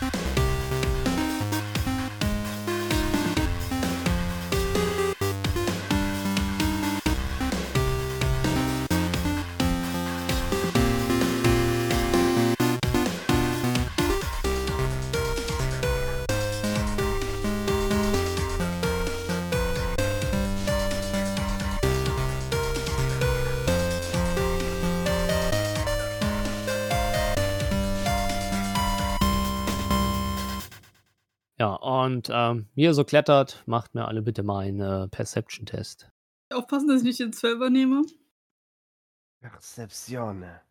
Ja, und ähm, wie ihr so klettert, macht mir alle bitte mal einen äh, Perception-Test. Aufpassen, dass ich nicht den Zwölfer nehme. Percepzione.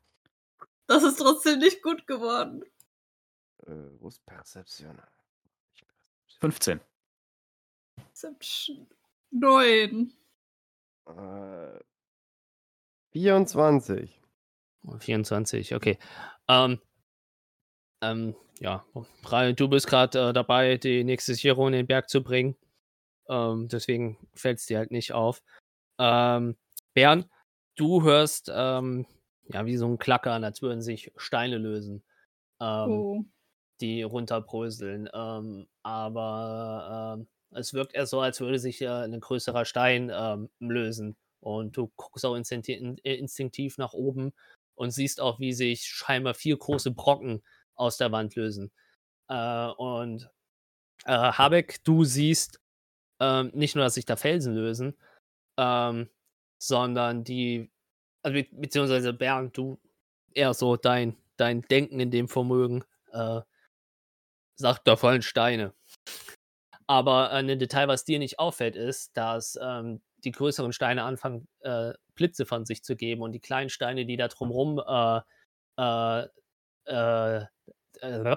Das ist trotzdem nicht gut geworden. Äh, wo ist Percepzione? 15. Perception. Neun. Äh, 24. 24, okay. Ähm, ähm, ja, du bist gerade äh, dabei, die nächste Sicherung in den Berg zu bringen. Ähm, deswegen fällt es dir halt nicht auf. Ähm, Bern, du hörst ähm, ja wie so ein Klackern, als würden sich Steine lösen, ähm, Oh. die runterbröseln. Ähm, aber ähm, es wirkt eher so, als würde sich äh, ein größerer Stein lösen. Und du guckst auch instinkti in- instinktiv nach oben und siehst auch, wie sich scheinbar vier große Brocken aus der Wand lösen. Äh, und äh, Habeck, du siehst ähm, nicht nur, dass sich da Felsen lösen, ähm, sondern die, also be beziehungsweise Bernd, du eher so dein, dein Denken in dem Vermögen, äh, sagt, da fallen Steine. Aber ein Detail, was dir nicht auffällt, ist, dass ähm, die größeren Steine anfangen, äh, Blitze von sich zu geben und die kleinen Steine, die da drumrum äh, äh, äh, äh,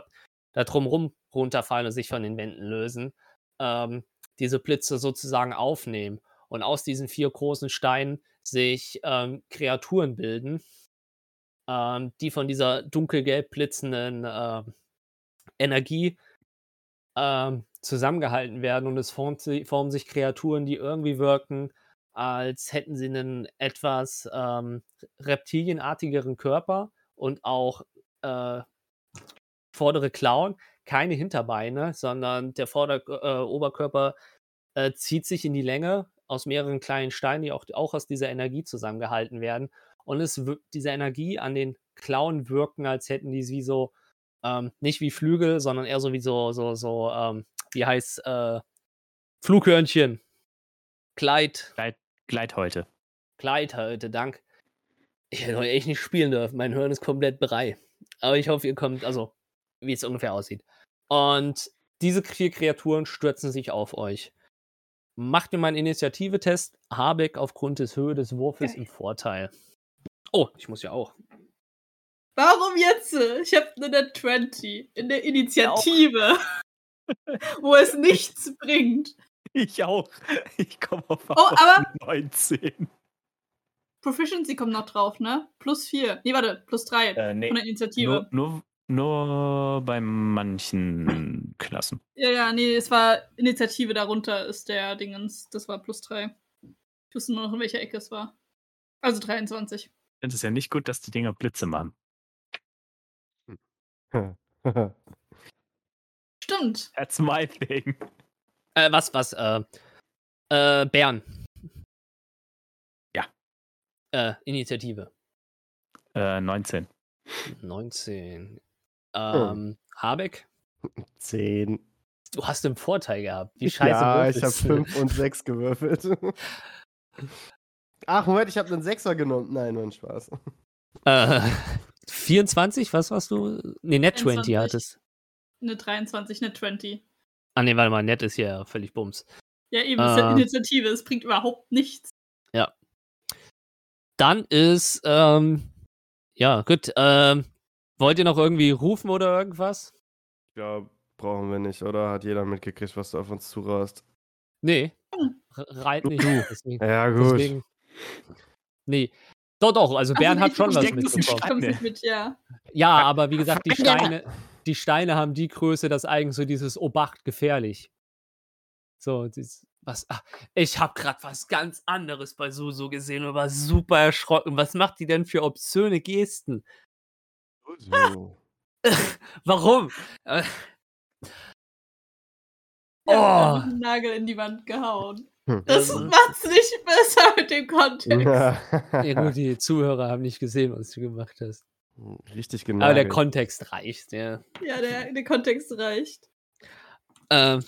da drumrum runterfallen und sich von den Wänden lösen, ähm, diese Blitze sozusagen aufnehmen. Und aus diesen vier großen Steinen sich ähm, Kreaturen bilden, ähm, die von dieser dunkelgelb blitzenden ähm, Energie ähm, zusammengehalten werden. Und es formt, formen sich Kreaturen, die irgendwie wirken, als hätten sie einen etwas ähm, reptilienartigeren Körper und auch äh, vordere Klauen, keine Hinterbeine, sondern der Vorder äh, Oberkörper äh, zieht sich in die Länge aus mehreren kleinen Steinen, die auch, auch aus dieser Energie zusammengehalten werden. Und es wirkt, diese Energie an den Klauen wirken, als hätten die wie so, ähm, nicht wie Flügel, sondern eher so wie so, so, so, ähm, wie heißt äh, Flughörnchen. Kleid, Gleit, Gleithäute. Kleidhäute, Dank. Ich hätte heute echt nicht spielen dürfen. Mein Hirn ist komplett brei. Aber ich hoffe, ihr kommt, also, wie es ungefähr aussieht. Und diese vier Kreaturen stürzen sich auf euch. Macht mir mal einen Initiative-Test. Habeck aufgrund des Höhe des Wurfes im Vorteil. Oh, ich muss ja auch. Warum jetzt? Ich habe nur eine 20 in der Initiative, wo es nichts bringt. Ich auch. Ich komme auf Oh, aber 19. Proficiency kommt noch drauf, ne? Plus 4. Nee, warte, plus 3 Äh, nee. von der Initiative. Nur, nur, nur bei manchen Klassen. Ja, ja, nee, es war Initiative darunter ist der Dingens. Das war plus 3. Ich wusste nur noch, in welcher Ecke es war. Also 23. Ich finde es ja nicht gut, dass die Dinger Blitze machen. Stimmt. That's my thing. Äh, was, was, äh, äh, Bern. Äh, Initiative. Äh, 19. 19. Ähm, Habeck, 10. du hast einen Vorteil gehabt. Wie scheiße Ja, ich habe würfelst du? 5 und 6 gewürfelt. Ach, Moment, ich habe einen Sechser genommen. Nein, nur ein Spaß. Äh, 24, was warst du? Nee, Net 20 21. hattest. Eine 23, eine 20. Ah, nee, warte mal, Net ist ja völlig Bums. Ja, eben, es ist ja Äh. Initiative. Es bringt überhaupt nichts. Dann ist, ähm, ja, gut, ähm, wollt ihr noch irgendwie rufen oder irgendwas? Ja, brauchen wir nicht, oder? Hat jeder mitgekriegt, was du auf uns zurast? Nee, Hm. Reit nicht. Deswegen, Ja, gut. deswegen, nee. Doch, doch, also Bern Also hat schon was mitbekommen. Nicht mit, ja. Ja, aber wie gesagt, die! Steine, die Steine haben die Größe, dass eigentlich so dieses Obacht gefährlich. So, dieses, was, ach, ich habe gerade was ganz anderes bei Susu gesehen und war super erschrocken. Was macht die denn für obszöne Gesten? So. Warum? Äh, Ich hab Oh. einen Nagel in die Wand gehauen. Hm. Das Das- macht's nicht besser mit dem Kontext. Ja gut, die Zuhörer haben nicht gesehen, was du gemacht hast. Richtig genau. Aber der Kontext reicht, ja. Ja, der, der Kontext reicht. Ähm,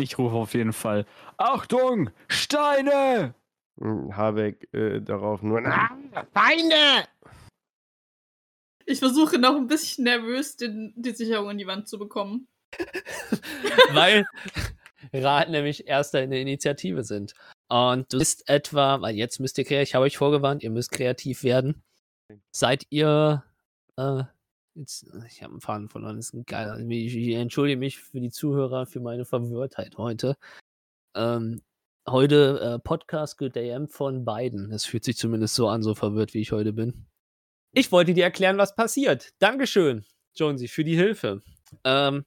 Ich rufe auf jeden Fall. Achtung! Steine! Hm, Habeck äh, darauf nur. Ah, Feinde! Ich versuche noch ein bisschen nervös den, die Sicherung in die Wand zu bekommen. weil Rat nämlich Erster in der Initiative sind. Und du bist etwa, weil jetzt müsst ihr kreativ, ich habe euch vorgewarnt, ihr müsst kreativ werden. Seid ihr, äh, jetzt, ich habe einen Faden verloren, das ist ein geiler, ich, ich entschuldige mich für die Zuhörer, für meine Verwirrtheit heute. Ähm, heute äh, Podcast gedammt von beiden. Das fühlt sich zumindest so an, so verwirrt, wie ich heute bin. Ich wollte dir erklären, was passiert. Dankeschön, Jonesy, für die Hilfe. Ähm,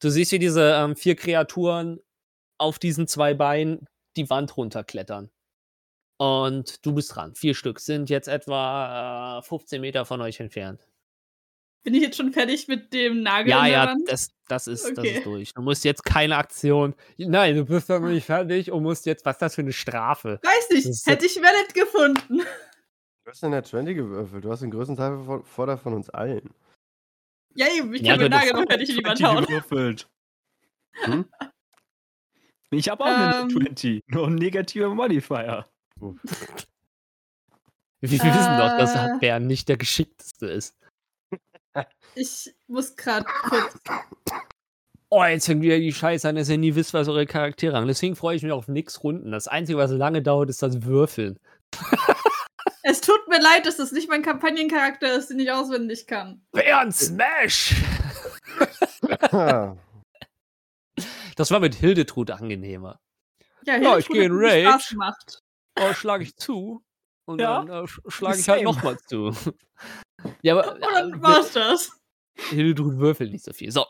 du siehst, wie diese ähm, vier Kreaturen auf diesen zwei Beinen die Wand runterklettern. Und du bist dran. Vier Stück sind jetzt etwa äh, 15 Meter von euch entfernt. Bin ich jetzt schon fertig mit dem Nagel Ja, ja, das, das, ist, das Okay. ist durch. Du musst jetzt keine Aktion. Nein, du bist doch noch nicht fertig und musst jetzt, was ist das für eine Strafe? Weiß nicht, Das hätte ich Reddit gefunden. Du hast in der 20 gewürfelt. Du hast den größten Teil von, Vorder von uns allen. Ja, eben, ich Ja, kann den du- Nagel noch fertig in die Wand 20 hauen. gewürfelt. Hm? Ich habe auch eine Ähm. 20. Nur ein negativer Modifier. Wir wissen doch, dass Äh. Bern nicht der geschickteste ist. Ich muss gerade kurz. Oh, jetzt fängt wieder die Scheiße an, dass ihr nie wisst, was eure Charaktere haben. Deswegen freue ich mich auf nix Runden. Das Einzige, was lange dauert, ist das Würfeln. Es tut mir leid, dass das nicht mein Kampagnencharakter ist, den ich auswendig kann. Bären Smash! Das war mit Hildetrud angenehmer. Ja, Ja, ich Hildetrud geh in mir Spaß Rage. gemacht. Oh, schlage ich zu. Und Ja, dann äh, sch- schlage ich halt nochmal zu. Ja, aber Und dann war's das. Hildetrud würfelt nicht so viel. So,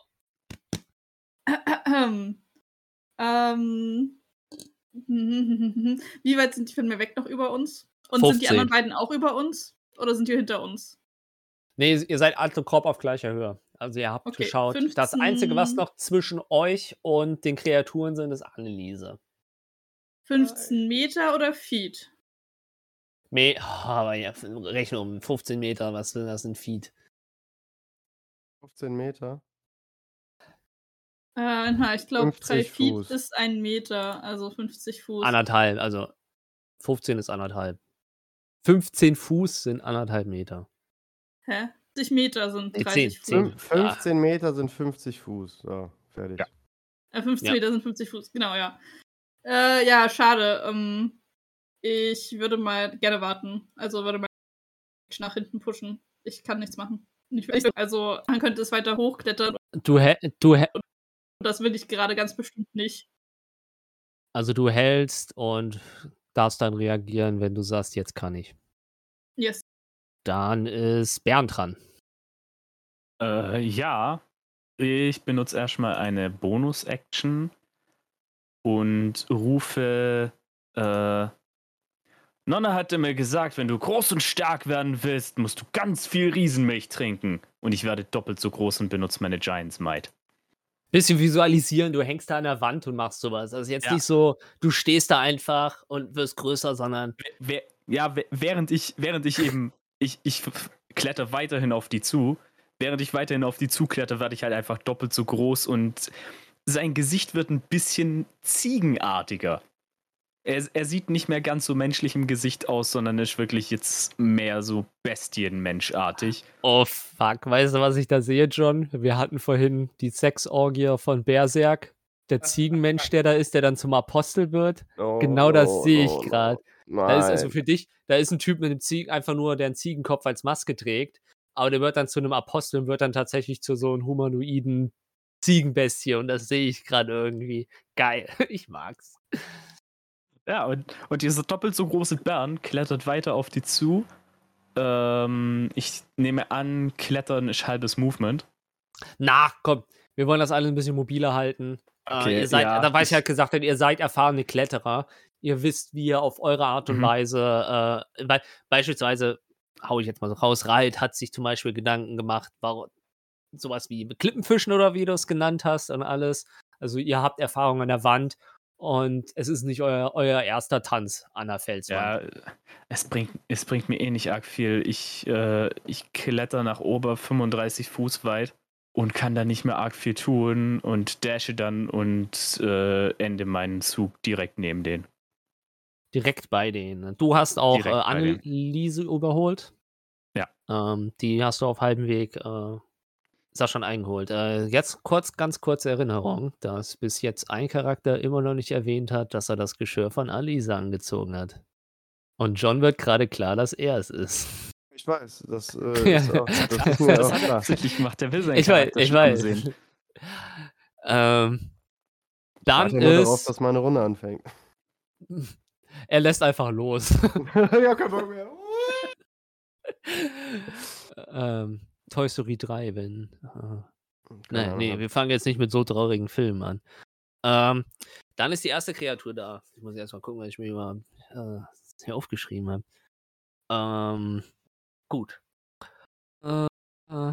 ähm. Wie weit sind die von mir weg noch über uns? Und sind die 15. anderen beiden auch über uns? Oder sind die hinter uns? nee, ihr seid alle Korb auf gleicher Höhe. Also ihr habt Okay, geschaut. Das Einzige, was 15. noch zwischen euch und den Kreaturen sind, ist Anneliese. 15 Meter oder Feet? Me oh, aber ja, rechne um 15 Meter, was sind das in Feet? 15 Meter. Äh, na, ich glaube, 3 50 Feet Fuß. ist ein Meter, also 50 Fuß. Anderthalb, also 15 ist anderthalb. 15 Fuß sind anderthalb Meter. Hä? 50 Meter sind Nee, 30 Fuß. 10, Fünf- 15 Meter sind 50 Fuß. So, fertig. Ja. Äh, 50 Ja. Meter sind 50 Fuß, genau, ja. Äh, ja, schade. Ähm, ich würde mal gerne warten. Also würde mal nach hinten pushen. Ich kann nichts machen. Ich, also, man könnte es weiter hochklettern. Du, hä- du, hä- Das will ich gerade ganz bestimmt nicht. also du hältst und darfst dann reagieren, wenn du sagst, jetzt kann ich. Yes. Dann ist Bernd dran. Äh, ja. Ich benutze erstmal eine Bonus-Action und rufe. Äh, Nonna hatte mir gesagt, wenn du groß und stark werden willst, musst du ganz viel Riesenmilch trinken. Und ich werde doppelt so groß und benutze meine Giants Might. Bisschen visualisieren, du hängst da an der Wand und machst sowas. Also jetzt Ja. nicht so, du stehst da einfach und wirst größer, sondern Wer- ja, während ich, während ich eben, ich, ich kletter weiterhin auf die zu, während ich weiterhin auf die zukletter, werde ich halt einfach doppelt so groß und sein Gesicht wird ein bisschen ziegenartiger. Er, er sieht nicht mehr ganz so menschlich im Gesicht aus, sondern ist wirklich jetzt mehr so Bestienmenschartig. Oh fuck, weißt du, was ich da sehe, John? Wir hatten vorhin die Sexorgie von Berserk. Der Ziegenmensch, der da ist, der dann zum Apostel wird. Oh, Genau das sehe ich grad. Nein. Da ist also für dich, da ist ein Typ mit einem Ziegen, einfach nur, der einen Ziegenkopf als Maske trägt. Aber der wird dann zu einem Apostel und wird dann tatsächlich zu so einem humanoiden Ziegenbestie. Und das sehe ich gerade irgendwie. Geil. Ich mag's. Ja, und, und dieser doppelt so große Bären klettert weiter auf die zu. Ähm, ich nehme an, Klettern ist halbes Movement. Na, komm. Wir wollen das alles ein bisschen mobiler halten. Okay, äh, ihr seid, ja, da weiß ich ich- halt gesagt, ihr seid erfahrene Kletterer. Ihr wisst, wie ihr auf eure Art und Mhm. Weise, äh, be beispielsweise, hau ich jetzt mal so raus, Reit hat sich zum Beispiel Gedanken gemacht, warum, sowas wie Klippenfischen oder wie du es genannt hast und alles. Also ihr habt Erfahrung an der Wand und es ist nicht euer, euer erster Tanz an der Felswand. Ja, es bringt, es bringt mir eh nicht arg viel. Ich, äh, ich kletter nach ober 35 Fuß weit und kann da nicht mehr arg viel tun und dashe dann und äh, ende meinen Zug direkt neben den. Direkt bei denen. Du hast auch äh, Direkt. Anneliese überholt. Ja. Ähm, die hast du auf halbem Weg, äh, ist auch schon eingeholt. Äh, jetzt kurz, ganz kurze Erinnerung, dass bis jetzt ein Charakter immer noch nicht erwähnt hat, dass er das Geschirr von Alisa angezogen hat. Und John wird gerade klar, dass er es ist. Ich weiß, das, äh, ist, auch, das ist mir Das auch hat er klar. absichtlich gemacht. Der will seinen Ich weiß, ich weiß. sehen. ähm, dann Warte nur darauf, ist, dass meine Runde anfängt. er lässt einfach los. ja, kein Bock mehr. ähm, Toy Story 3, wenn. Äh, Keine nee, hab- wir fangen jetzt nicht mit so traurigen Filmen an. Ähm, dann ist die erste Kreatur da. Ich muss erst mal gucken, was ich mir mal äh, hier aufgeschrieben habe. Ähm, gut. Äh, äh,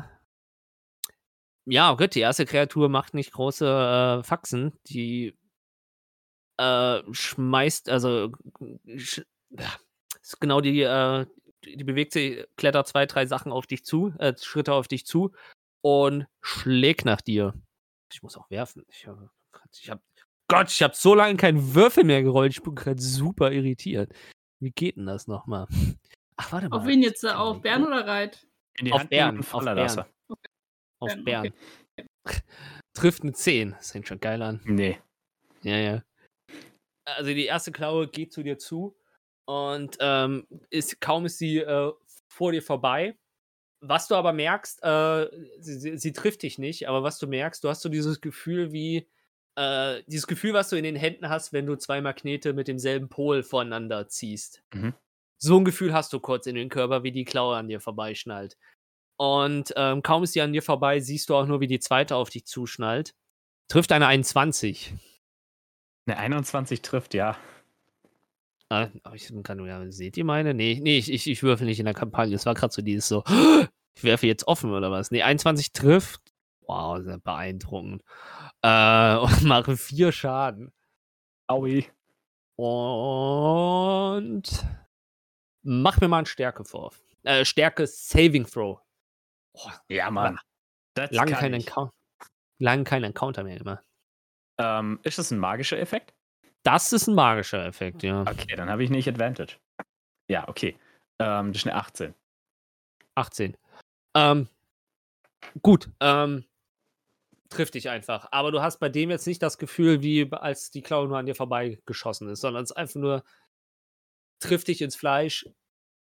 ja, gut, die erste Kreatur macht nicht große äh, Faxen. Die äh, schmeißt, also sch ist genau die, äh, die bewegt sich, klettert zwei, drei Sachen auf dich zu, äh, Schritte auf dich zu und schlägt nach dir. Ich muss auch werfen. Ich habe, ich hab, Gott, ich habe so lange keinen Würfel mehr gerollt. Ich bin gerade super irritiert. Wie geht denn das nochmal? Ach, warte mal. Auf wen jetzt? Auf Bern oder Reit? In die Auf Hand nehmen Bern, auf Bern. Auf Bern, Bern. okay. Trifft eine 10. Das fängt schon geil an. Nee. Ja, ja. Also die erste Klaue geht zu dir zu und ähm, ist, kaum ist sie äh, vor dir vorbei. Was du aber merkst, äh, sie, sie, sie trifft dich nicht, aber was du merkst, du hast so dieses Gefühl wie, äh, dieses Gefühl, was du in den Händen hast, wenn du zwei Magnete mit demselben Pol voneinander ziehst. Mhm. So ein Gefühl hast du kurz in den Körper, wie die Klaue an dir vorbeischnallt. Und ähm, kaum ist sie an dir vorbei, siehst du auch nur, wie die zweite auf dich zuschnallt. Trifft eine 21. Eine 21 trifft, ja. Ah, aber ich kann, ja, seht ihr meine? Nee, nee, ich, ich, ich würfel nicht in der Kampagne. Es war gerade so dieses so, ich werfe jetzt offen oder was? Nee, 21 trifft. Wow, sehr beeindruckend. Äh, und mache vier Schaden. Aui. Und mach mir mal einen Stärkewurf. Äh, Stärke Saving Throw. Ja, Mann. Das Lange kann kein. Encounter, lang kein Encounter mehr immer. Ähm, ist das ein magischer Effekt? Das ist ein magischer Effekt, ja. Okay, dann habe ich nicht Advantage. Ja, okay. Ähm, das ist eine 18. 18. Ähm, gut, ähm, trifft dich einfach. Aber du hast bei dem jetzt nicht das Gefühl, wie als die Klaue nur an dir vorbeigeschossen ist, sondern es ist einfach nur, trifft dich ins Fleisch,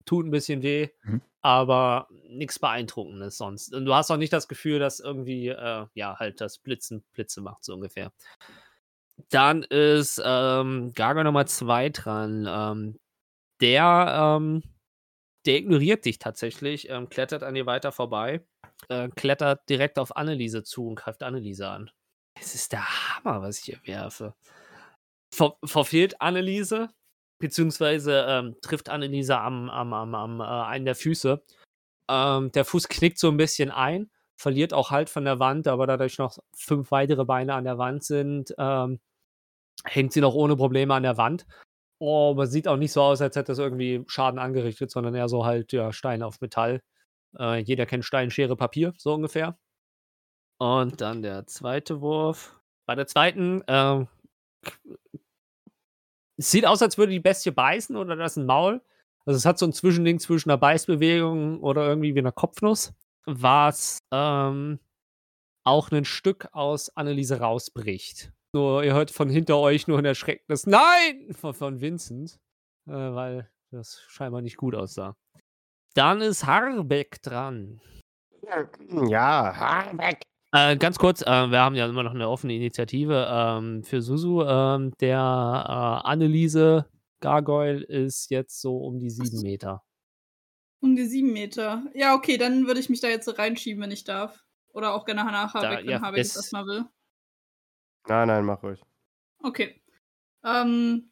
tut ein bisschen weh, Mhm. aber nichts Beeindruckendes sonst. Und du hast auch nicht das Gefühl, dass irgendwie, äh, ja, halt das Blitzen Blitze macht, so ungefähr. Dann ist ähm, Gaga Nummer 2 dran. Ähm, der, ähm, der ignoriert dich tatsächlich, ähm, klettert an dir weiter vorbei, äh, klettert direkt auf Anneliese zu und greift Anneliese an. Es ist der Hammer, was ich hier werfe. Ver verfehlt Anneliese, beziehungsweise ähm, trifft Anneliese am, am, am, am äh, einen der Füße. Ähm, der Fuß knickt so ein bisschen ein, verliert auch Halt von der Wand, aber dadurch noch fünf weitere Beine an der Wand sind, ähm, hängt sie noch ohne Probleme an der Wand. Oh, aber sieht auch nicht so aus, als hätte es irgendwie Schaden angerichtet, sondern eher so halt, ja, Stein auf Metall. Äh, jeder kennt Stein, Schere, Papier, so ungefähr. Und dann der zweite Wurf. Bei der zweiten, ähm, es sieht aus, als würde die Bestie beißen oder das ist ein Maul. Also es hat so ein Zwischending zwischen einer Beißbewegung oder irgendwie wie einer Kopfnuss, was ähm, auch ein Stück aus Anneliese rausbricht. Nur, ihr hört von hinter euch nur ein erschreckendes Nein von, von Vincent, äh, weil das scheinbar nicht gut aussah. Dann ist Harbeck dran. Ja, Harbeck. Äh, ganz kurz, äh, wir haben ja immer noch eine offene Initiative ähm, für Susu. Ähm, der äh, Anneliese Gargoyle ist jetzt so um die sieben Meter. Um die sieben Meter. Ja, okay, dann würde ich mich da jetzt so reinschieben, wenn ich darf. Oder auch gerne nach Da- wenn ja, Habeck das- das mal will. Nein, nein, mach ruhig. Okay. Ähm,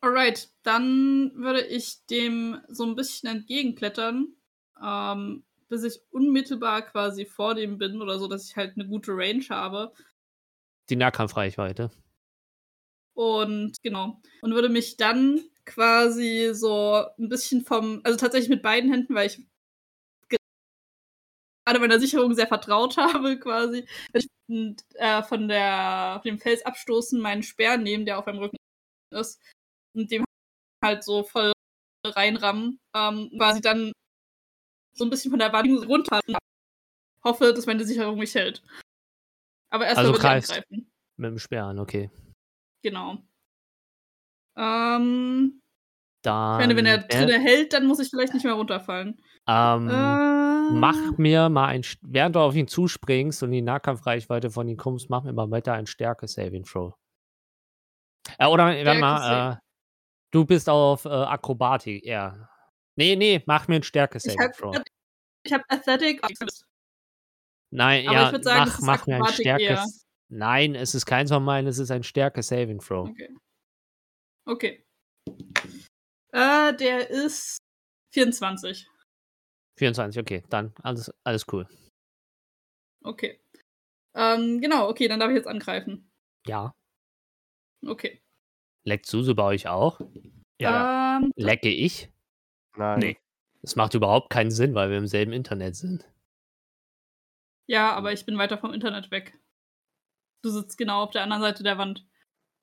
alright, dann würde ich dem so ein bisschen entgegenklettern. Ähm, bis ich unmittelbar quasi vor dem bin oder so, dass ich halt eine gute Range habe. Die Nahkampfreichweite. Und genau. Und würde mich dann quasi so ein bisschen vom, also tatsächlich mit beiden Händen, weil ich gerade meiner Sicherung sehr vertraut habe, quasi, ich, äh, von der von dem Fels abstoßen, meinen Speer nehmen, der auf meinem Rücken ist, und dem halt so voll reinrammen, ähm, quasi dann so ein bisschen von der Wand runter hoffe, dass meine Sicherung mich hält. Aber erst Also greifst. angreifen. Mit dem Speer an, okay. Genau. Ähm, Dann. ich meine, wenn er drinne hält, dann muss ich vielleicht nicht mehr runterfallen. Ähm, äh, Mach mir mal ein, während du auf ihn zuspringst und die Nahkampfreichweite von ihm kommst, mach mir mal weiter ein Stärke-Saving Throw. Äh, oder, warte mal, äh, du bist auf äh, Akrobatik, ja. Nee, nee, mach mir ein Ich Stärke-Saving habe Throw. ich hab Athletic. Nein, aber ja, sagen, mach, das ist mach mir ein Akrobatik eher. Stärke. Nein, es ist keins von meinen, es ist ein Stärke-Saving Throw. Okay. Okay. Äh, der ist 24. 24, okay, dann alles, alles cool. Okay. Ähm, genau, okay, dann darf ich jetzt angreifen. Ja. Okay. Leckt Susu bei euch auch? Ja. Ähm, Lecke ich? Nein. Nee. Das macht überhaupt keinen Sinn, weil wir im selben Internet sind. ja, aber ich bin weiter vom Internet weg. Du sitzt genau auf der anderen Seite der Wand.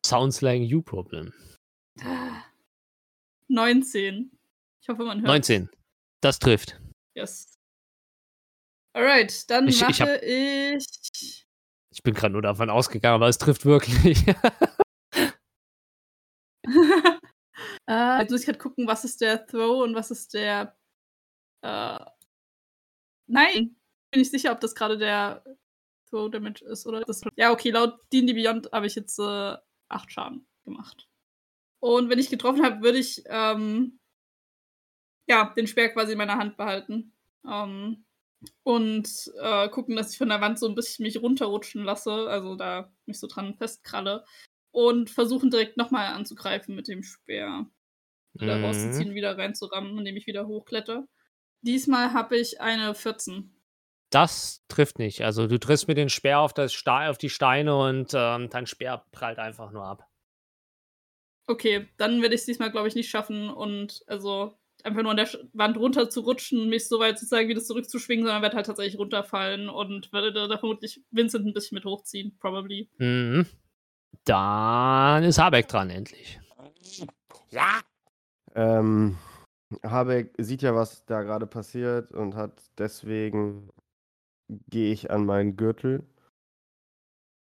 Sounds like you problem. 19. Ich hoffe, man hört. 19. Das trifft. Yes. Alright, dann Ich- mache ich hab- ich. Ich bin gerade nur davon ausgegangen, aber es trifft wirklich. jetzt muss ich gerade gucken, was ist der Throw und was ist der. Äh, nein, bin nicht sicher, ob das gerade der Throw Damage ist oder das. Ja, okay, laut D&D Beyond habe ich jetzt äh, 8 Schaden gemacht. Und wenn ich getroffen habe, würde ich ähm, ja, den Speer quasi in meiner Hand behalten. Ähm, und äh, gucken, dass ich von der Wand so ein bisschen mich runterrutschen lasse, also da mich so dran festkralle. Und versuchen direkt nochmal anzugreifen mit dem Speer. Mhm. rauszuziehen, wieder reinzurammen, indem ich wieder hochkletter. Diesmal habe ich eine 14. Das trifft nicht. Also du triffst mit dem Speer auf, das Ste auf die Steine und ähm, dein Speer prallt einfach nur ab. Okay, dann werde ich es diesmal, glaube ich, nicht schaffen und also einfach nur an der Wand runter zu rutschen mich so weit sozusagen wieder zurückzuschwingen, sondern werde halt tatsächlich runterfallen und werde da, vermutlich Vincent ein bisschen mit hochziehen, probably. Mhm. Dann ist Habeck dran, endlich. Ähm, Habeck sieht ja, was da gerade passiert und hat deswegen gehe ich an meinen Gürtel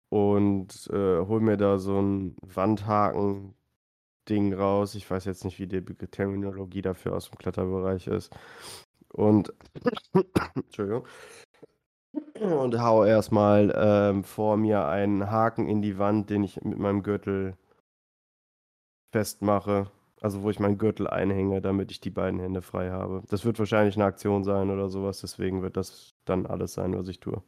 und äh, hol mir da so ein Wandhaken-Ding raus. Ich weiß jetzt nicht, wie die Terminologie dafür aus dem Kletterbereich ist. Und Entschuldigung. Und hau erstmal ähm, vor mir einen Haken in die Wand, den ich mit meinem Gürtel festmache. Also wo ich meinen Gürtel einhänge, damit ich die beiden Hände frei habe. Das wird wahrscheinlich eine Aktion sein oder sowas, deswegen wird das dann alles sein, was ich tue.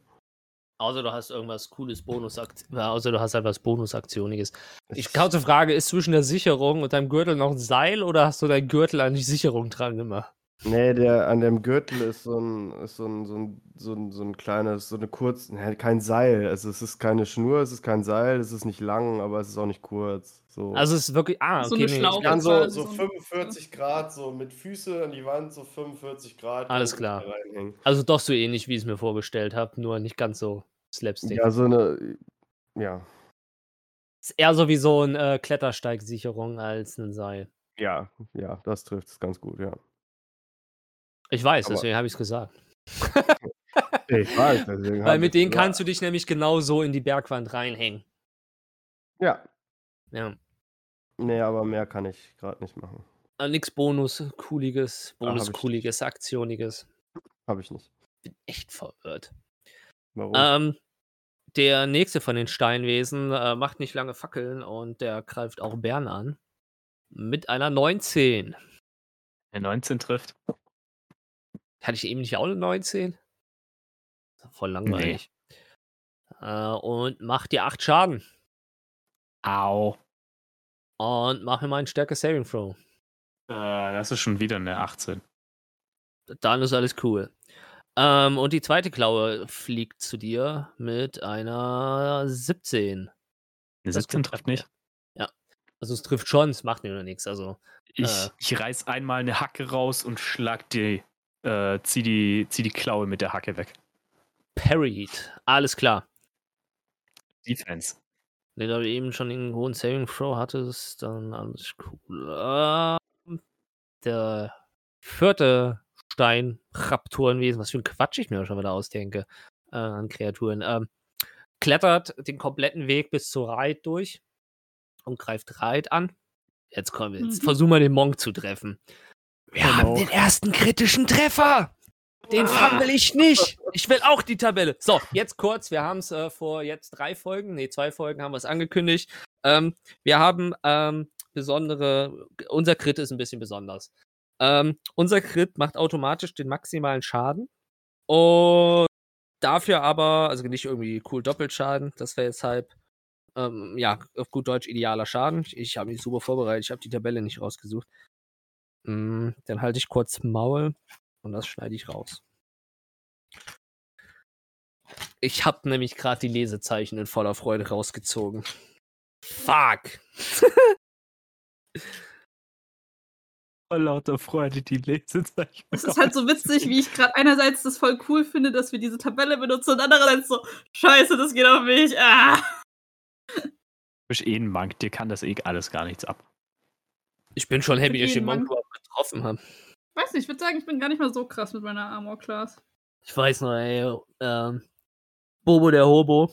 Außer du hast irgendwas cooles Bonusaktion, außer du hast etwas Bonusaktioniges. Die Es- kurze Frage, ist zwischen der Sicherung und deinem Gürtel noch ein Seil oder hast du deinen Gürtel an die Sicherung dran immer? Nee, der an dem Gürtel ist so ein, ist so ein, so ein, so ein, so ein kleines, so eine kurz, nee, kein Seil. Also es ist keine Schnur, es ist kein Seil, es ist nicht lang, aber es ist auch nicht kurz. So. Also es ist wirklich, ah, So okay, eine nee, Schlaufe. kann so, so so ein- 45 Grad, so mit Füße an die Wand, so 45 Grad. Alles klar. reinhängen. also doch so ähnlich, wie ich es mir vorgestellt habe, nur nicht ganz so Slapstick. Ja, so eine, ja, Ist eher so wie so eine äh, Klettersteigsicherung als ein Seil. ja, ja, das trifft es ganz gut, ja. Ich weiß, Aber- deswegen habe ich es gesagt. Ich weiß, deswegen Weil mit denen kannst du dich nämlich genau so in die Bergwand reinhängen. Ja, Ja. nee, aber mehr kann ich gerade nicht machen. Äh, nix Bonus, cooliges, Ah, hab ich Bonus, cooliges, Aktioniges. Habe ich nicht. Bin echt verwirrt. Warum? Ähm, der nächste von den Steinwesen äh, macht nicht lange Fackeln und der greift auch Bern an. Mit einer 19. Der 19 trifft. Hatte ich eben nicht auch eine 19? Voll langweilig. Äh, und macht dir 8 Schaden. Au. Und mach mir mal einen Stärke Saving Throw. Äh, das ist schon wieder eine 18. Dann ist alles cool. Ähm, und die zweite Klaue fliegt zu dir mit einer 17. Eine 17 trifft nicht. Ja. Also es trifft schon, es macht mir nur nichts. Also Ich, Äh. ich reiß einmal eine Hacke raus und schlag die, äh, zieh die, zieh die Klaue mit der Hacke weg. parried. Alles klar. Defense. Ne, da du eben schon den hohen Saving Throw hattest, dann alles cool. Der vierte Stein, Raptorenwesen, was für ein Quatsch ich mir schon wieder ausdenke äh, an Kreaturen, ähm, klettert den kompletten Weg bis zu Reit durch und greift Reit an. Jetzt kommen wir, jetzt Mhm. versuchen wir den Monk zu treffen. Wir Genau. haben den ersten kritischen Treffer! Den fumble ich nicht. Ich will auch die Tabelle. So, jetzt kurz. Wir haben es äh, vor jetzt drei Folgen, nee, zwei Folgen haben wir es angekündigt. Ähm, wir haben ähm, besondere, unser Crit ist ein bisschen besonders. Ähm, unser Crit macht automatisch den maximalen Schaden. Und dafür aber, also nicht irgendwie cool Doppelschaden, das wäre jetzt halb, ähm, ja, auf gut Deutsch idealer Schaden. Ich, ich habe mich super vorbereitet, ich habe die Tabelle nicht rausgesucht. Mm, dann halte ich kurz Maul und das schneide ich raus. Ich habe nämlich gerade die Lesezeichen in voller Freude rausgezogen. Fuck. Voll lauter Freude, die Lesezeichen. Es ist halt so witzig, wie ich gerade einerseits das voll cool finde, dass wir diese Tabelle benutzen und andererseits so, scheiße, das geht auf mich. Ah. Du bist eh ein Monk, dir kann das eh alles gar nichts ab. Ich bin schon happy, dass ich den jeden Monk getroffen habe. Weiß nicht, ich würde sagen, ich bin gar nicht mal so krass mit meiner Armor Class. Ich weiß noch, ey, ähm, Bobo der Hobo,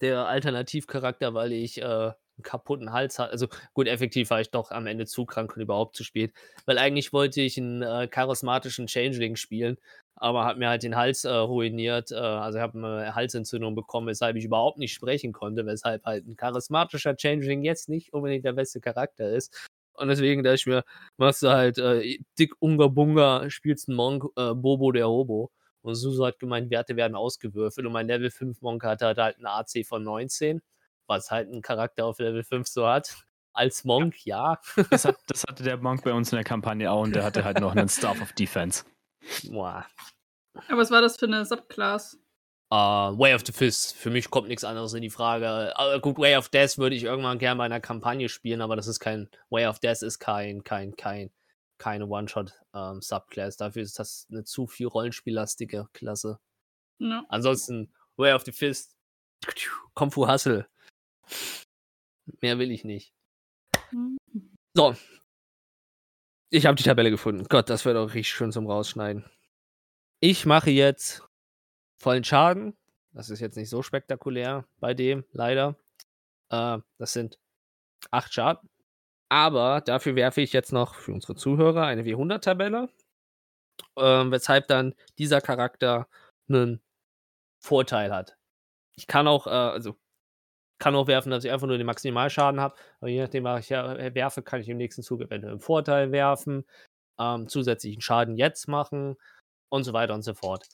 der Alternativcharakter, weil ich äh, einen kaputten Hals hatte. Also gut, effektiv war ich doch am Ende zu krank und überhaupt zu spät. Weil eigentlich wollte ich einen äh, charismatischen Changeling spielen, aber hat mir halt den Hals äh, ruiniert. Äh, also ich habe eine Halsentzündung bekommen, weshalb ich überhaupt nicht sprechen konnte, weshalb halt ein charismatischer Changeling jetzt nicht unbedingt der beste Charakter ist. Und deswegen dachte ich mir, machst du halt äh, dick Unga Bunga, spielst einen Monk, äh, Bobo der Hobo. Und Susu hat gemeint, Werte werden ausgewürfelt. Und mein Level 5 Monk hatte halt einen AC von 19, was halt ein Charakter auf Level 5 so hat. Als Monk, ja. Das, hat, das hatte der Monk bei uns in der Kampagne auch und der hatte halt noch einen Staff of Defense. Boah. Aber was war das für eine Subclass? Äh, Way of the Fist. Für mich kommt nichts anderes in die Frage. Aber gut, Way of Death würde ich irgendwann gerne bei einer Kampagne spielen, aber das ist kein. Way of Death ist kein, kein, kein, keine One-Shot-Subclass. Dafür ist das eine zu viel rollenspiellastige Klasse. Ja. Ansonsten, Way of the Fist, Kung Fu Hustle. Mehr will ich nicht. So. Ich habe die Tabelle gefunden. Gott, das wird auch richtig schön zum Rausschneiden. Ich mache jetzt vollen Schaden. Das ist jetzt nicht so spektakulär bei dem, leider. Äh, das sind acht Schaden. Aber dafür werfe ich jetzt noch für unsere Zuhörer eine W100-Tabelle. Ähm, weshalb dann dieser Charakter einen Vorteil hat. Ich kann auch, äh, also kann auch werfen, dass ich einfach nur den Maximalschaden habe. Aber je nachdem, was ich ja werfe, kann ich im nächsten Zug eventuell einen Vorteil werfen, ähm, zusätzlichen Schaden jetzt machen und so weiter und so fort.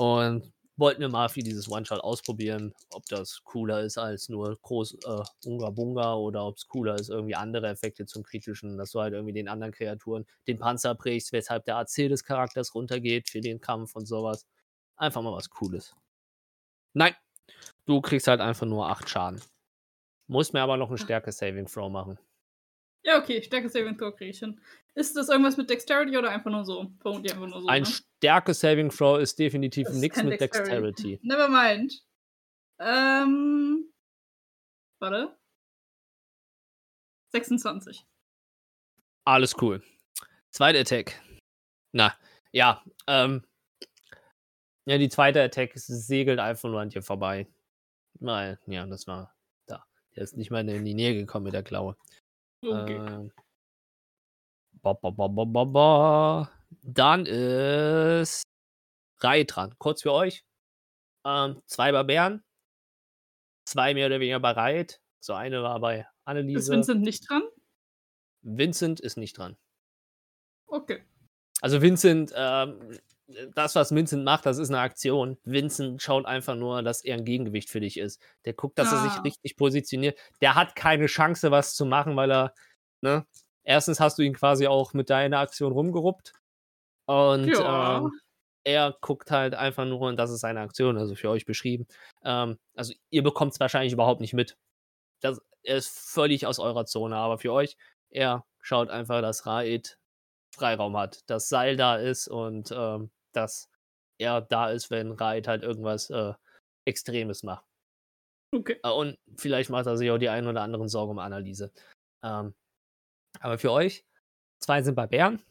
Und wollten wir mal für dieses One-Shot ausprobieren, ob das cooler ist als nur groß äh, Unga Bunga oder ob es cooler ist, irgendwie andere Effekte zum Kritischen, dass du halt irgendwie den anderen Kreaturen den Panzer brichst, weshalb der AC des Charakters runtergeht für den Kampf und sowas. Einfach mal was Cooles. Nein, du kriegst halt einfach nur 8 Schaden. Muss mir aber noch einen Stärke Saving Throw machen. Ja, okay, Stärke Saving Throw kriege ich hin. Ist das irgendwas mit Dexterity oder einfach nur so? Vermutlich einfach nur so. Ein ne? Stärke Saving Throw ist definitiv nichts mit Dexterity. Never mind. Ähm. Warte. 26. Alles cool. Zweite Attack. Na, ja, ähm. Ja, die zweite Attack segelt einfach nur an dir vorbei. Weil, ja, das war da. Der ist nicht mal in die Nähe gekommen mit der Klaue. Okay. Ähm, ba, ba, ba, ba, ba, ba. Dann ist Reihe dran. Kurz für euch. Ähm, zwei Barbären. Zwei mehr oder weniger bereit. So eine war bei ist Anneliese. Vincent nicht dran? Vincent ist nicht dran. Okay. Also Vincent, ähm, das, was Vincent macht, das ist eine Aktion. Vincent schaut einfach nur, dass er ein Gegengewicht für dich ist. Der guckt, dass er sich Ah. richtig positioniert. Der hat keine Chance, was zu machen, weil er, ne? Erstens hast du ihn quasi auch mit deiner Aktion rumgeruppt. Und Ja. ähm, er guckt halt einfach nur, und das ist seine Aktion, also für euch beschrieben. Ähm, also ihr bekommt es wahrscheinlich überhaupt nicht mit. Das, er ist völlig aus eurer Zone, aber für euch, er schaut einfach, dass Raid Freiraum hat, dass Seil da ist und ähm, dass er da ist, wenn Raid halt irgendwas äh, Extremes macht. Okay. Äh, und vielleicht macht er sich auch die ein oder anderen Sorgen um Analyse. Ähm, aber für euch, zwei sind bei Bären.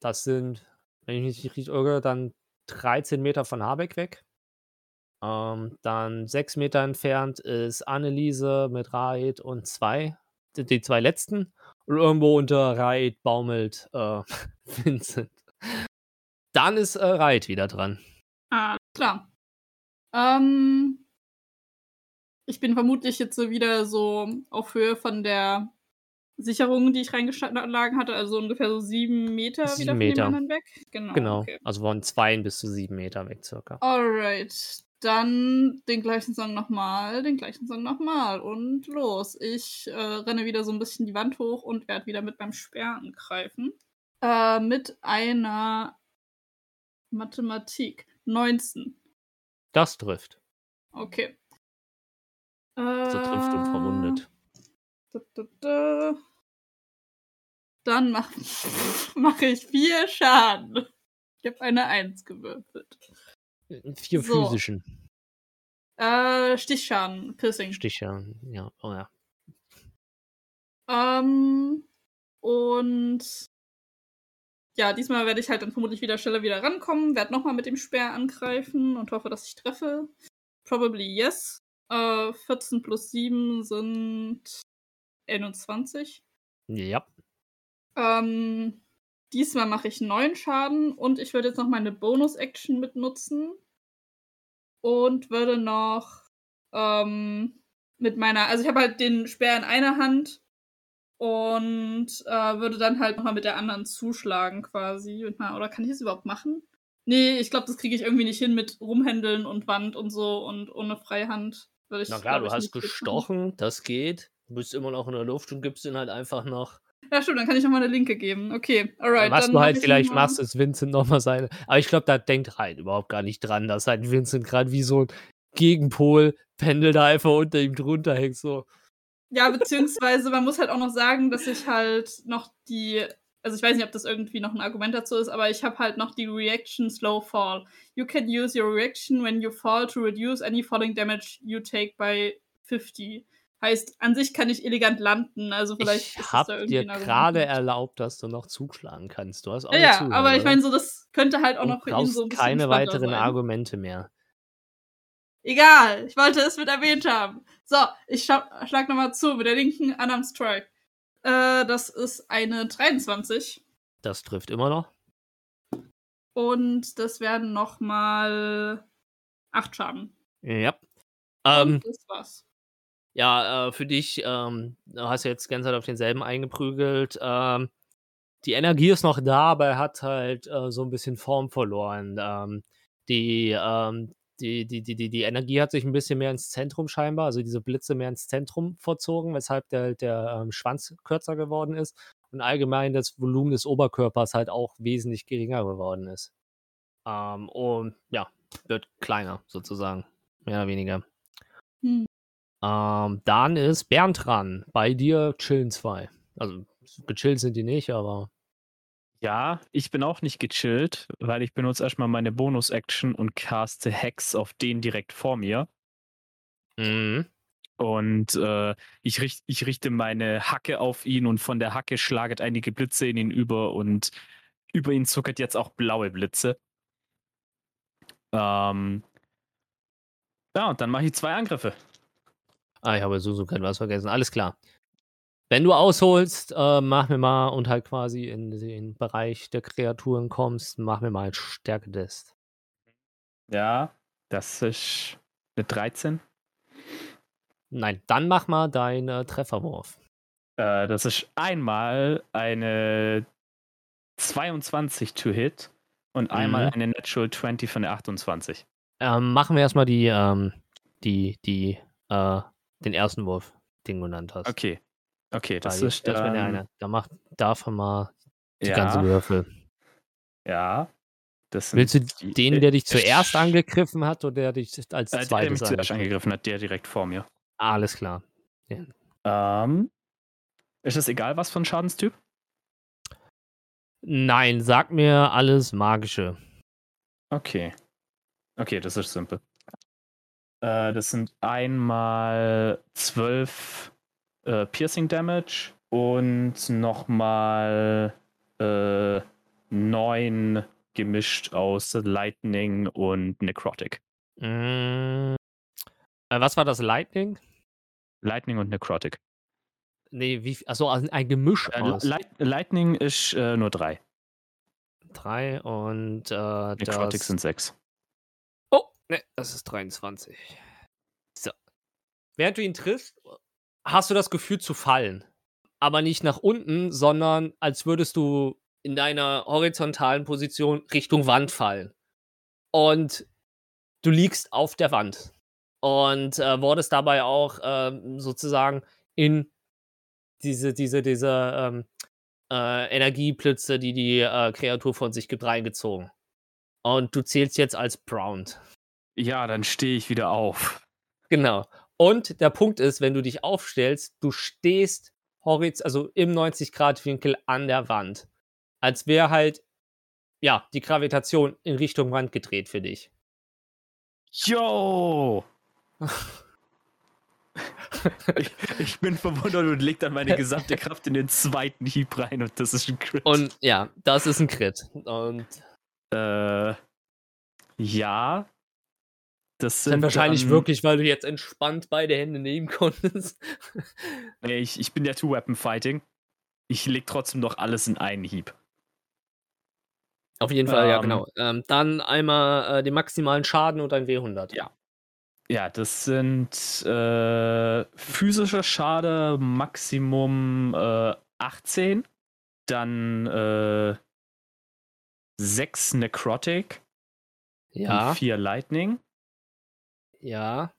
Das sind, wenn ich mich nicht richtig irre, dann 13 Meter von Habeck weg. Ähm, dann sechs Meter entfernt ist Anneliese mit Raid und zwei, die, die zwei letzten. Und irgendwo unter Raid baumelt äh, Vincent. Dann ist äh, Raid wieder dran. Ah, klar. Ähm, ich bin vermutlich jetzt so wieder so auf Höhe von der Sicherung, die ich reingeschlagen hatte, also ungefähr so sieben Meter Sieben wieder von Meter. dem anderen weg. Genau. Genau. Okay. Also von zwei bis zu sieben Meter weg circa. Alright. Dann den gleichen Song nochmal, den gleichen Song nochmal und los. Ich äh, renne wieder so ein bisschen die Wand hoch und werde wieder mit meinem Speer angreifen. Äh, mit einer Mathematik. 19. Das trifft. Okay. So trifft und verwundet. Da, da, da. Dann mache mach ich vier Schaden. Ich habe eine Eins gewürfelt. Vier So. physischen Äh, Stichschaden, Piercing. Stiche. Ja, oh ja. Ähm, und ja, diesmal werde ich halt dann vermutlich wieder schneller wieder rankommen, werde nochmal mit dem Speer angreifen und hoffe, dass ich treffe. Probably yes. Äh, 14 plus 7 sind 21. Ja. Ähm, diesmal mache ich 9 Schaden und ich würde jetzt noch meine Bonus-Action mitnutzen. Und würde noch ähm, mit meiner, also ich habe halt den Speer in einer Hand und äh, würde dann halt nochmal mit der anderen zuschlagen quasi. Meiner, oder kann ich das überhaupt machen? Nee, ich glaube, das kriege ich irgendwie nicht hin mit Rumhändeln und Wand und so und ohne Freihand. Würde ich, Na klar, du hast gestochen, das geht. Du bist immer noch in der Luft und gibst ihn halt einfach noch. Ja, stimmt, dann kann ich nochmal eine Linke geben. Okay, alright. Was dann du halt ich vielleicht mal- machst, ist Vincent nochmal seine. Aber ich glaube, da denkt halt überhaupt gar nicht dran, dass halt Vincent gerade wie so ein Gegenpol-Pendel da einfach unter ihm drunter hängt. So. Ja, beziehungsweise man muss halt auch noch sagen, dass ich halt noch die, also ich weiß nicht, ob das irgendwie noch ein Argument dazu ist, aber ich habe halt noch die Reaction Slow Fall. You can use your reaction when you fall to reduce any falling damage you take by 50. Heißt, an sich kann ich elegant landen, also vielleicht ich ist das hab da irgendwie dir gerade erlaubt, dass du noch zuschlagen kannst. Du hast auch Ja, Zuhörer, aber ich meine, so das könnte halt auch Du noch für ihn so ein bisschen keine weiteren sein. Argumente mehr. Egal, ich wollte es mit erwähnt haben. So, ich scha schlag nochmal zu mit der linken Unarmed Strike. Äh, das ist eine 23. Das trifft immer noch. Und das werden nochmal 8 Schaden. Ja. Ähm, das war's. Ja, äh, für dich, ähm, du hast ja jetzt ganze Zeit auf denselben eingeprügelt. Ähm, die Energie ist noch da, aber er hat halt äh, so ein bisschen Form verloren. Ähm, die, ähm, die, die, die, die, die Energie hat sich ein bisschen mehr ins Zentrum scheinbar, also diese Blitze mehr ins Zentrum verzogen, weshalb der, der ähm, Schwanz kürzer geworden ist und allgemein das Volumen des Oberkörpers halt auch wesentlich geringer geworden ist. Ähm, und ja, wird kleiner sozusagen, mehr oder weniger. Hm. Ähm, dann ist Bernd dran. Bei dir chillen zwei. Also gechillt sind die nicht, aber Ja, ich bin auch nicht gechillt, weil ich benutze erstmal meine Bonus-Action und caste Hex auf den direkt vor mir. mhm. Und äh, ich, richt, ich richte meine Hacke auf ihn und von der Hacke schlaget einige Blitze in ihn über und über ihn zuckert jetzt auch blaue Blitze. Ähm, ja, und dann mache ich zwei Angriffe. Ah, ich habe so so was vergessen. Alles klar. Wenn du ausholst, äh, mach mir mal und halt quasi in den Bereich der Kreaturen kommst, mach mir mal einen Stärketest. Ja, das ist eine 13. Nein, dann mach mal deinen äh, Trefferwurf. Äh, das ist einmal eine 22 to hit und einmal Mhm. eine Natural 20 von der 28. Ähm, machen wir erstmal die, ähm, die, die, äh, den ersten Wurf, den du genannt hast. Okay. Okay, das Weil ist das wäre der dann, eine. Da macht, darf er mal die ja, ganze Würfel. ja. Willst du den, der dich äh, zuerst angegriffen hat oder der dich als Äh, der, der mich zweites zuerst angegriffen hat? der direkt vor mir. Alles klar. Ähm, ist es egal, was für ein Schadenstyp? Nein, sag mir alles Magische. Okay. Okay, das ist simpel. Äh, das sind einmal 12 äh, Piercing Damage und nochmal äh, 9 gemischt aus Lightning und Necrotic. Mm, äh, was war das? Lightning? Lightning und Necrotic. Nee, wie, achso, also ein Gemisch Äh, aus. Light, Lightning ist äh, nur 3. Drei und äh, Necrotic das. sind 6. Oh, ne, das ist 23. So. Während du ihn triffst, hast du das Gefühl zu fallen. Aber nicht nach unten, sondern als würdest du in deiner horizontalen Position Richtung Wand fallen. Und du liegst auf der Wand. Und äh, wurdest dabei auch ähm, sozusagen in diese, diese, diese ähm, äh, Energieblitze, die die äh, Kreatur von sich gibt, reingezogen. Und du zählst jetzt als Browned. Ja, dann stehe ich wieder auf. Genau. Und der Punkt ist, wenn du dich aufstellst, du stehst horiz also im 90-Grad-Winkel an der Wand. Als wäre halt, ja, die Gravitation in Richtung Wand gedreht für dich. Yo! ich, ich bin verwundert und leg dann meine gesamte Kraft in den zweiten Hieb rein und das ist ein Crit. Und ja, das ist ein Crit. Und äh, ja. Das sind dann wahrscheinlich dann, wirklich, weil du jetzt entspannt beide Hände nehmen konntest. Nee, ich, ich bin der Two-Weapon-Fighting. Ich leg trotzdem noch alles in einen Hieb. Auf jeden Fall, ja, Ähm. genau. Ähm, dann einmal äh, den maximalen Schaden und ein W100. Ja. Ja, das sind äh, physischer Schade Maximum äh, 18, dann äh, 6 Necrotic Ja, und 4 Lightning. Ja.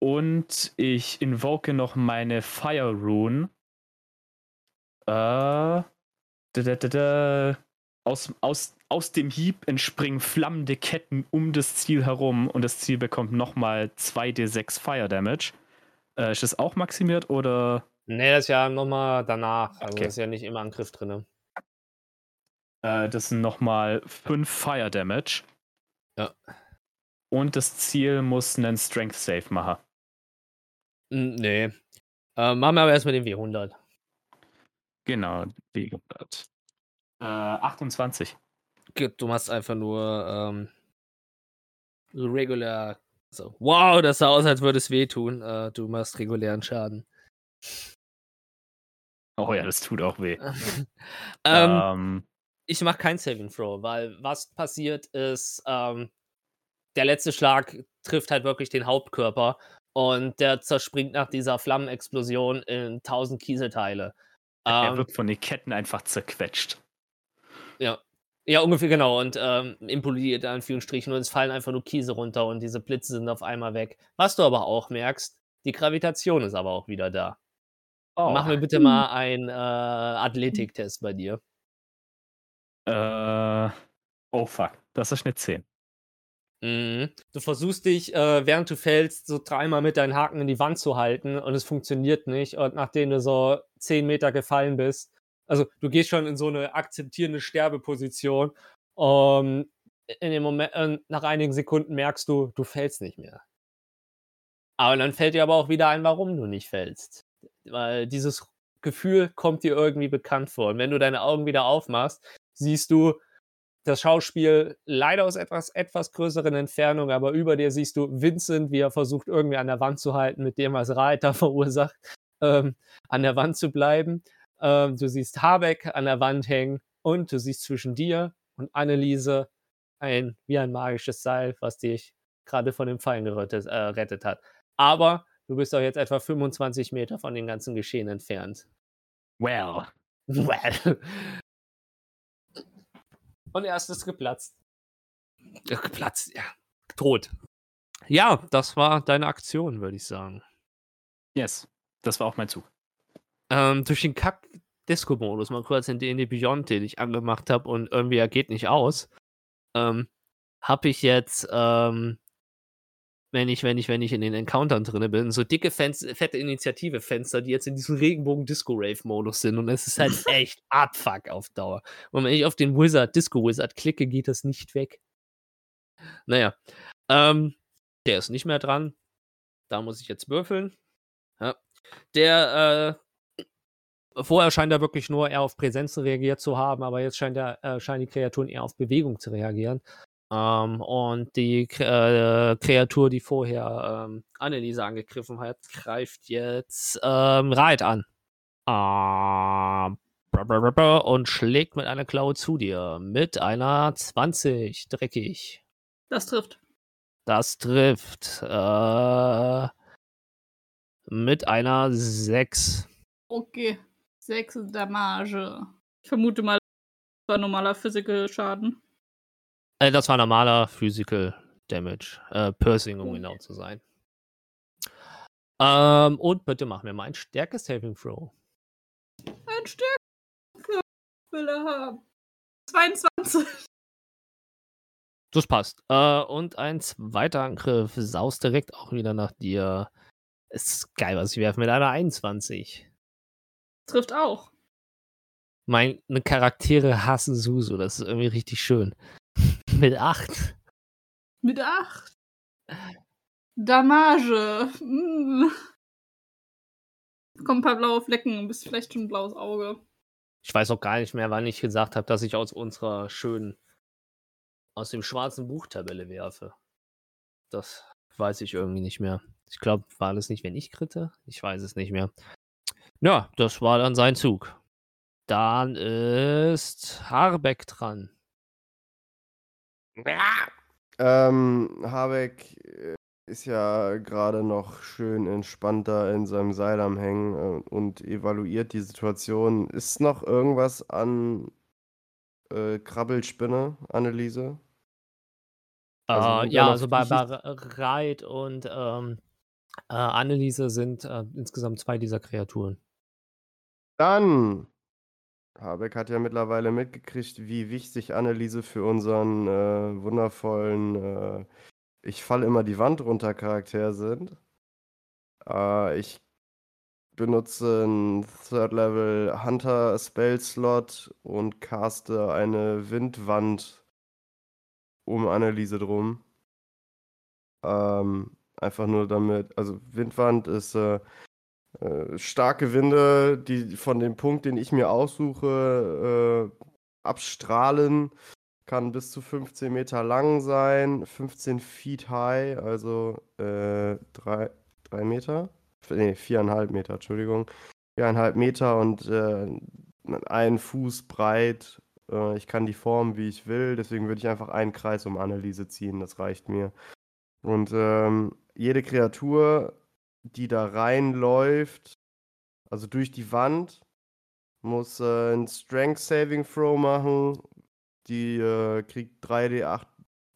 Und ich invoke noch meine Fire Rune. Äh, da, da, da, da. Aus, aus, aus dem Hieb entspringen flammende Ketten um das Ziel herum und das Ziel bekommt nochmal 2d6 Fire Damage. Äh, ist das auch maximiert oder? Nee, das ist ja nochmal danach. Also Okay. das ist ja nicht im Angriff drin. Äh, das sind nochmal 5 Fire Damage. Ja. Und das Ziel muss einen Strength Save machen. Nee. Äh, machen wir aber erstmal den W100. Genau, wie gesagt. Äh, 28. Gut, Du machst einfach nur ähm, regular. So. Wow, das sah aus, als würde es wehtun. Äh, du machst regulären Schaden. Oh ja, das tut auch weh. ähm, ähm ich mache kein Saving Throw, weil was passiert ist, ähm, der letzte Schlag trifft halt wirklich den Hauptkörper und der zerspringt nach dieser Flammenexplosion in tausend Kieselteile. Er Ähm, wird von den Ketten einfach zerquetscht. Ja. Ja, ungefähr genau. Und ähm, implodiert in Anführungsstrichen und es fallen einfach nur Kiese runter und diese Blitze sind auf einmal weg. Was du aber auch merkst, die Gravitation ist aber auch wieder da. Oh, Mach mir bitte mal einen äh, Athletiktest bei dir. äh, oh fuck, das ist eine 10. Mhm. Du versuchst dich, äh, während du fällst, so dreimal mit deinen Haken in die Wand zu halten und es funktioniert nicht. Und nachdem du so zehn Meter gefallen bist, also du gehst schon in so eine akzeptierende Sterbeposition. Und in dem Moment, äh, nach einigen Sekunden merkst du, du fällst nicht mehr. Aber dann fällt dir aber auch wieder ein, warum du nicht fällst. Weil dieses Gefühl kommt dir irgendwie bekannt vor. Und wenn du deine Augen wieder aufmachst, siehst du, das Schauspiel leider aus etwas, etwas größeren Entfernung, aber über dir siehst du Vincent, wie er versucht, irgendwie an der Wand zu halten, mit dem als Reiter verursacht, ähm, an der Wand zu bleiben. Ähm, du siehst Habeck an der Wand hängen und du siehst zwischen dir und Anneliese ein, wie ein magisches Seil, was dich gerade von dem Fallen gerettet, äh, hat. Aber du bist doch jetzt etwa 25 Meter von dem ganzen Geschehen entfernt. Well. Well. Und er ist geplatzt. Ja, geplatzt, ja. Tot. Ja, das war deine Aktion, würde ich sagen. Yes, das war auch mein Zug. Ähm, durch den Kack-Disco-Modus, mal kurz in D&D Beyond, den ich angemacht habe und irgendwie er geht nicht aus, ähm, habe ich jetzt, ähm, wenn ich, wenn ich, wenn ich in den Encountern drin bin, so dicke Fenz fette Initiative-Fenster, die jetzt in diesem Regenbogen-Disco-Rave-Modus sind. Und es ist halt echt Abfuck auf Dauer. Und wenn ich auf den Wizard, Disco-Wizard klicke, geht das nicht weg. Naja. Ähm, der ist nicht mehr dran. Da muss ich jetzt würfeln. Ja. Der, äh, vorher scheint er wirklich nur eher auf Präsenzen reagiert zu haben, aber jetzt scheint er, äh, scheinen die Kreaturen eher auf Bewegung zu reagieren. Ähm, und die äh, Kreatur, die vorher ähm, Anneliese angegriffen hat, greift jetzt ähm, Reit an. Ähm, und schlägt mit einer Klaue zu dir. Mit einer 20. Dreckig. Das trifft. Das trifft. Äh, mit einer 6. Okay. 6 Damage. Ich vermute mal, das war normaler Physical Schaden. Äh, das war normaler Physical Damage. Äh, Piercing, um genau zu sein. Ähm, und bitte mach mir mal ein Stärke Saving Throw. Ein Stück will er haben. 22. Das passt. Äh, und ein zweiter Angriff saust direkt auch wieder nach dir. Ist geil, was ich werfe mit einer 21. Trifft auch. Meine Charaktere hassen Susu, das ist irgendwie richtig schön. Mit 8. Mit 8. Damage. Mm. Kommen ein paar blaue Flecken, bist vielleicht schon ein blaues Auge. Ich weiß auch gar nicht mehr, wann ich gesagt habe, dass ich aus unserer schönen, aus dem schwarzen Buch Tabelle werfe. Das weiß ich irgendwie nicht mehr. Ich glaube, war das nicht, wenn ich kritte? Ich weiß es nicht mehr. Ja, das war dann sein Zug. Dann ist Harbeck dran. Ähm, Habeck äh, ist ja gerade noch schön entspannter in seinem Seil am Hängen äh, und evaluiert die Situation. Ist noch irgendwas an äh, Krabbelspinne, Anneliese? Also, äh, sind da ja, also bei, bei? Reit und ähm, äh, Anneliese sind äh, insgesamt zwei dieser Kreaturen. Dann, Habeck hat ja mittlerweile mitgekriegt, wie wichtig Anneliese für unseren äh, wundervollen äh, Ich falle immer die Wand runter Charakter sind. Äh, ich benutze einen Third Level Hunter Spell Slot und caste eine Windwand um Anneliese drum. Ähm, einfach nur damit, also Windwand ist äh, äh, starke Winde, die von dem Punkt, den ich mir aussuche, äh, abstrahlen. Kann bis zu 15 Meter lang sein, 15 Feet high, also äh, 3, 3 Meter? Nee, 4,5 Meter, Entschuldigung. 4,5 Meter und äh, ein Fuß breit. Äh, ich kann die formen, wie ich will, deswegen würde ich einfach einen Kreis um Anneliese ziehen, das reicht mir. Und ähm, jede Kreatur, die da reinläuft, also durch die Wand, muss äh, ein Strength Saving Throw machen. Die äh, kriegt 3d8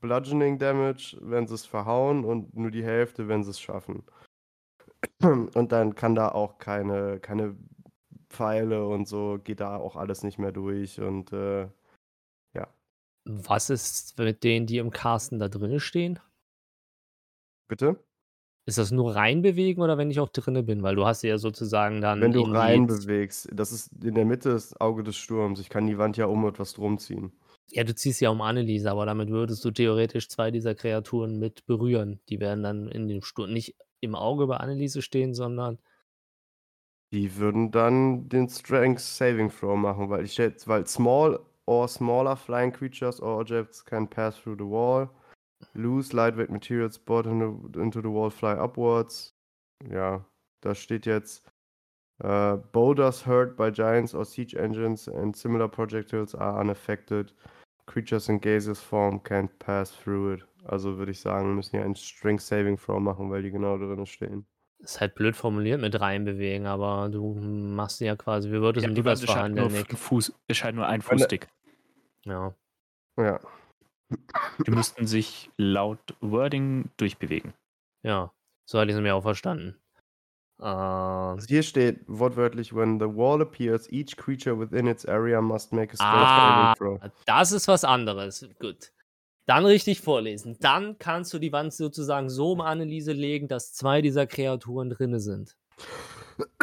Bludgeoning Damage, wenn sie es verhauen, und nur die Hälfte, wenn sie es schaffen. Und dann kann da auch keine, keine Pfeile und so, geht da auch alles nicht mehr durch. Und äh, Was ist mit denen, die im Casten da drinnen stehen? bitte? Ist das nur reinbewegen oder wenn ich auch drinne bin? Weil du hast ja sozusagen dann. Wenn du in die- rein bewegst, das ist in der Mitte das Auge des Sturms. Ich kann die Wand ja um etwas drum ziehen. Ja, du ziehst ja um Anneliese, aber damit würdest du theoretisch zwei dieser Kreaturen mit berühren. Die werden dann in dem Sturm nicht im Auge bei Anneliese stehen, sondern. Die würden dann den Strength Saving Throw machen, weil ich jetzt, weil small or smaller flying creatures or objects can pass through the wall. Loose lightweight materials brought into, the wall fly upwards. Ja, da steht jetzt uh, boulders hurt by giants or siege engines and similar projectiles are unaffected. Creatures in gaseous form can't pass through it. Also würde ich sagen, müssen hier einen Strength Saving Throw machen, weil die genau drin stehen. Ist halt blöd formuliert mit reinbewegen, aber du machst ja quasi, wie würdest Ja, du du das es halt verhandeln, ist halt nur ein Fußstick. Ja. Ja. Die müssten sich laut Wording durchbewegen. Ja. So hatte ich es mir auch verstanden. Äh, Also hier steht wortwörtlich, when the wall appears, each creature within its area must make a strength Ah. saving throw. das ist was anderes. Gut. Dann richtig vorlesen. Dann kannst du die Wand sozusagen so um Anneliese legen, dass zwei dieser Kreaturen drinne sind.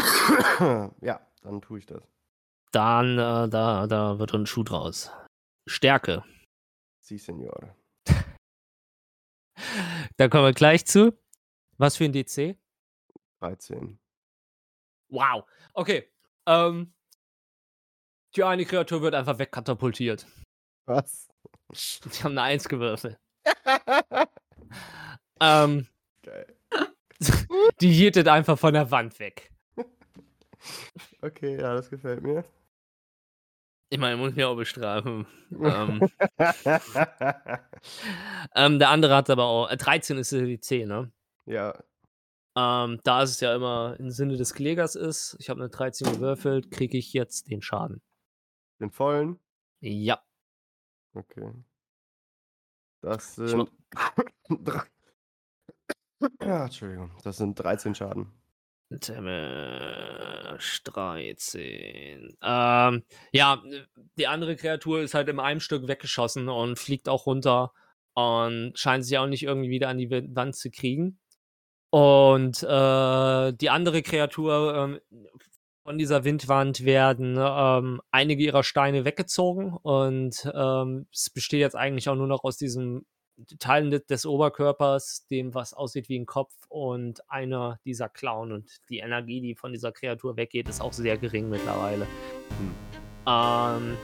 ja, dann tue ich das. Dann, äh, da, da wird ein Schuh draus. Stärke. Sie, Senor. Da kommen wir gleich zu. Was für ein DC? 13. Wow. Okay. Ähm, die eine Kreatur wird einfach wegkatapultiert. Was? Die haben eine Eins gewürfelt. ähm, Geil. die jittet einfach von der Wand weg. Okay, ja, das gefällt mir. Ich meine, muss mich auch bestrafen. ähm, ähm, der andere hat aber auch. Äh, 13 ist ja die 10, ne? ja, Ähm, da es ja immer im Sinne des Klägers ist, ich habe eine 13 gewürfelt, kriege ich jetzt den Schaden. den vollen. Ja. Okay. Das sind. Ah, Entschuldigung, das sind 13 Schaden. Damage 13. Ähm, ja, die andere Kreatur ist halt in einem Stück weggeschossen und fliegt auch runter und scheint sich auch nicht irgendwie wieder an die Wa- Wand zu kriegen. Und äh, die andere Kreatur ähm, von dieser Windwand werden ähm, einige ihrer Steine weggezogen und ähm, es besteht jetzt eigentlich auch nur noch aus diesem Teilen de- des Oberkörpers, dem was aussieht wie ein Kopf und einer dieser Klauen und die Energie, die von dieser Kreatur weggeht, ist auch sehr gering mittlerweile. Ähm,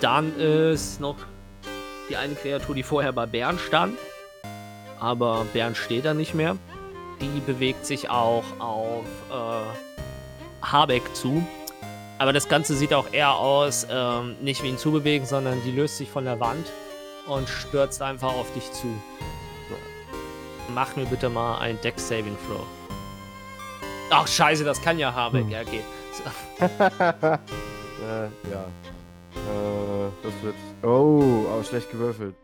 dann ist noch die eine Kreatur, die vorher bei Bären stand, aber Bären steht da nicht mehr. Die bewegt sich auch auf äh, Habeck zu. Aber das Ganze sieht auch eher aus, ähm, nicht wie ein Zubewegen, sondern die löst sich von der Wand und stürzt einfach auf dich zu. Mach mir bitte mal ein Deck Saving Throw. Ach, scheiße, das kann ja Habeck. Hm. Ja, okay. So, äh, ja. Äh, das wird. Oh, aber schlecht gewürfelt.